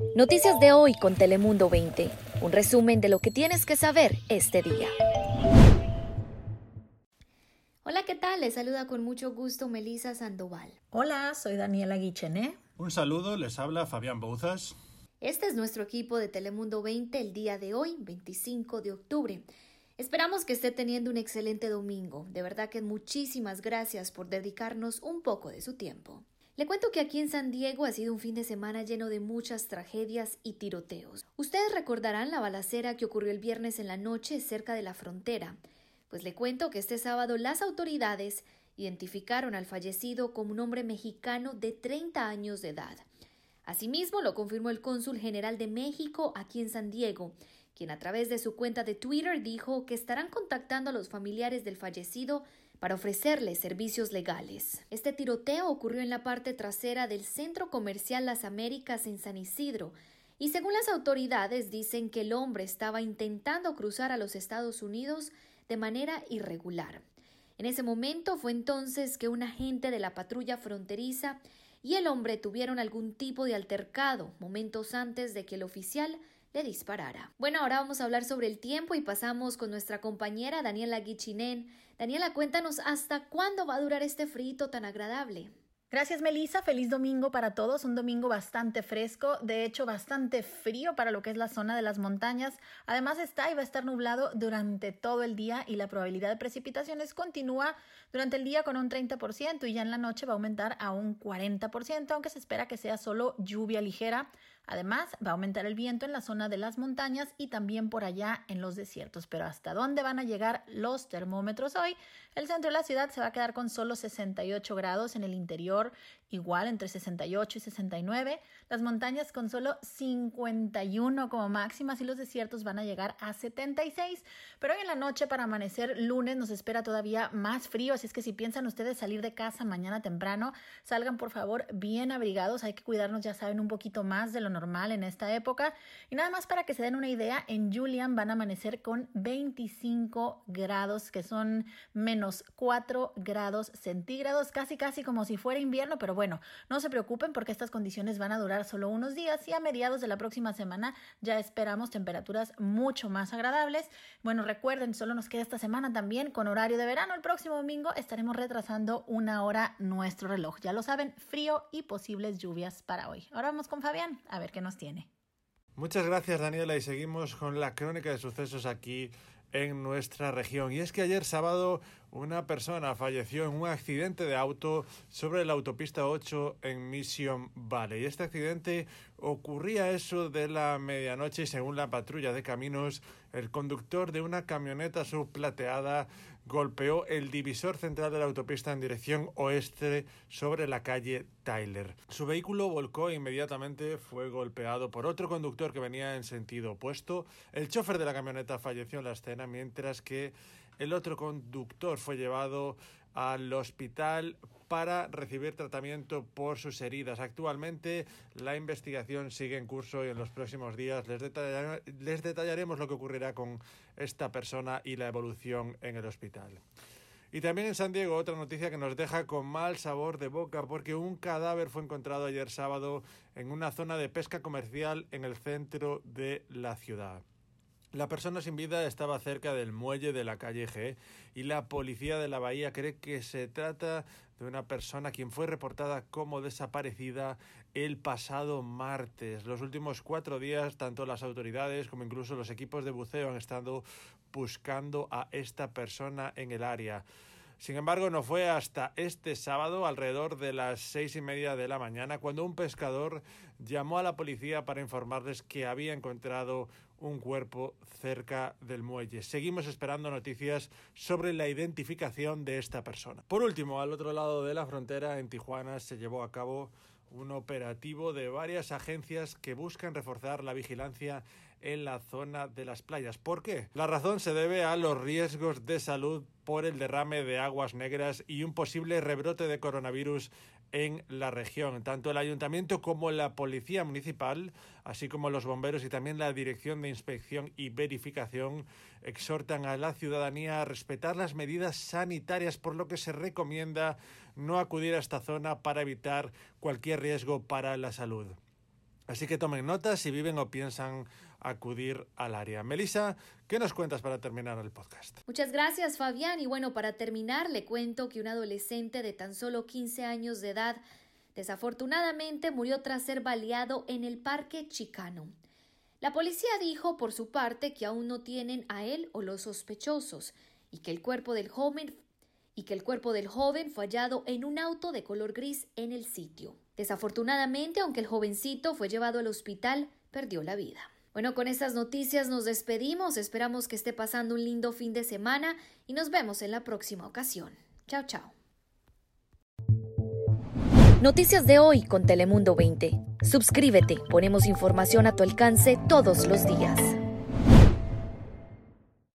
Noticias de hoy con Telemundo 20. Un resumen de lo que tienes que saber este día. Hola, ¿qué tal? Les saluda con mucho gusto Melisa Sandoval. Hola, soy Daniela Guichené. Un saludo, les habla Fabián Bouzas. Este es nuestro equipo de Telemundo 20 el día de hoy, 25 de octubre. Esperamos que esté teniendo un excelente domingo. De verdad que muchísimas gracias por dedicarnos un poco de su tiempo. Le cuento que aquí en San Diego ha sido un fin de semana lleno de muchas tragedias y tiroteos. Ustedes recordarán la balacera que ocurrió el viernes en la noche cerca de la frontera. Pues le cuento que este sábado las autoridades identificaron al fallecido como un hombre mexicano de 30 años de edad. Asimismo, lo confirmó el cónsul general de México aquí en San Diego, quien a través de su cuenta de Twitter dijo que estarán contactando a los familiares del fallecido para ofrecerles servicios legales. Este tiroteo ocurrió en la parte trasera del Centro Comercial Las Américas en San Isidro, y según las autoridades dicen que el hombre estaba intentando cruzar a los Estados Unidos de manera irregular. En ese momento fue entonces que un agente de la patrulla fronteriza y el hombre tuvieron algún tipo de altercado momentos antes de que el oficial le disparara. Bueno, ahora vamos a hablar sobre el tiempo y pasamos con nuestra compañera Daniela Guichinen. Daniela, cuéntanos hasta cuándo va a durar este frito tan agradable. Gracias, Melissa. Feliz domingo para todos. Un domingo bastante fresco, de hecho, bastante frío para lo que es la zona de las montañas. Además, está y va a estar nublado durante todo el día y la probabilidad de precipitaciones continúa durante el día con un 30% y ya en la noche va a aumentar a un 40%, aunque se espera que sea solo lluvia ligera. Además, va a aumentar el viento en la zona de las montañas y también por allá en los desiertos. Pero ¿hasta dónde van a llegar los termómetros hoy? El centro de la ciudad se va a quedar con solo 68 grados en el interior, igual entre 68 y 69. Las montañas con solo 51 como máximas y los desiertos van a llegar a 76. Pero hoy en la noche para amanecer lunes nos espera todavía más frío, así es que si piensan ustedes salir de casa mañana temprano, salgan por favor bien abrigados. Hay que cuidarnos, ya saben, un poquito más de lo normal en esta época. Y nada más para que se den una idea, en Julian van a amanecer con 25 grados, que son menos 4 grados centígrados, casi casi como si fuera invierno, pero bueno, no se preocupen porque estas condiciones van a durar solo unos días y a mediados de la próxima semana ya esperamos temperaturas mucho más agradables. Bueno, recuerden, solo nos queda esta semana también con horario de verano. El próximo domingo estaremos retrasando una hora nuestro reloj. Ya lo saben, frío y posibles lluvias para hoy. Ahora vamos con Fabián ver qué nos tiene. Muchas gracias Daniela y seguimos con la crónica de sucesos aquí en nuestra región. Y es que ayer sábado una persona falleció en un accidente de auto sobre la autopista 8 en Mission Valley. Este accidente ocurría eso de la medianoche y según la patrulla de caminos, el conductor de una camioneta subplateada golpeó el divisor central de la autopista en dirección oeste sobre la calle Tyler. Su vehículo volcó e inmediatamente fue golpeado por otro conductor que venía en sentido opuesto. El chofer de la camioneta falleció en la escena mientras que el otro conductor fue llevado al hospital para recibir tratamiento por sus heridas. Actualmente la investigación sigue en curso y en los próximos días les, detallaremos lo que ocurrirá con esta persona y la evolución en el hospital. Y también en San Diego otra noticia que nos deja con mal sabor de boca porque un cadáver fue encontrado ayer sábado en una zona de pesca comercial en el centro de la ciudad. La persona sin vida estaba cerca del muelle de la calle G y la policía de la bahía cree que se trata de una persona quien fue reportada como desaparecida el pasado martes. Los últimos cuatro días, tanto las autoridades como incluso los equipos de buceo han estado buscando a esta persona en el área. Sin embargo, no fue hasta este sábado, alrededor de las seis y media de la mañana, cuando un pescador llamó a la policía para informarles que había encontrado un cuerpo cerca del muelle. Seguimos esperando noticias sobre la identificación de esta persona. Por último, al otro lado de la frontera, en Tijuana, se llevó a cabo un operativo de varias agencias que buscan reforzar la vigilancia en la zona de las playas. ¿Por qué? La razón se debe a los riesgos de salud por el derrame de aguas negras y un posible rebrote de coronavirus en la región. Tanto el ayuntamiento como la policía municipal, así como los bomberos y también la Dirección de Inspección y Verificación, exhortan a la ciudadanía a respetar las medidas sanitarias, por lo que se recomienda no acudir a esta zona para evitar cualquier riesgo para la salud. Así que tomen nota si viven o piensan acudir al área. Melissa, ¿qué nos cuentas para terminar el podcast? Muchas gracias, Fabián. Y bueno, para terminar, le cuento que un adolescente de tan solo 15 años de edad desafortunadamente murió tras ser baleado en el Parque Chicano. La policía dijo, por su parte, que aún no tienen a él o los sospechosos y que el cuerpo del joven y que el cuerpo del joven fue hallado en un auto de color gris en el sitio. Desafortunadamente, aunque el jovencito fue llevado al hospital, perdió la vida. Bueno, con estas noticias nos despedimos, esperamos que esté pasando un lindo fin de semana y nos vemos en la próxima ocasión. Chao, chao. Noticias de hoy con Telemundo 20. Suscríbete, ponemos información a tu alcance todos los días.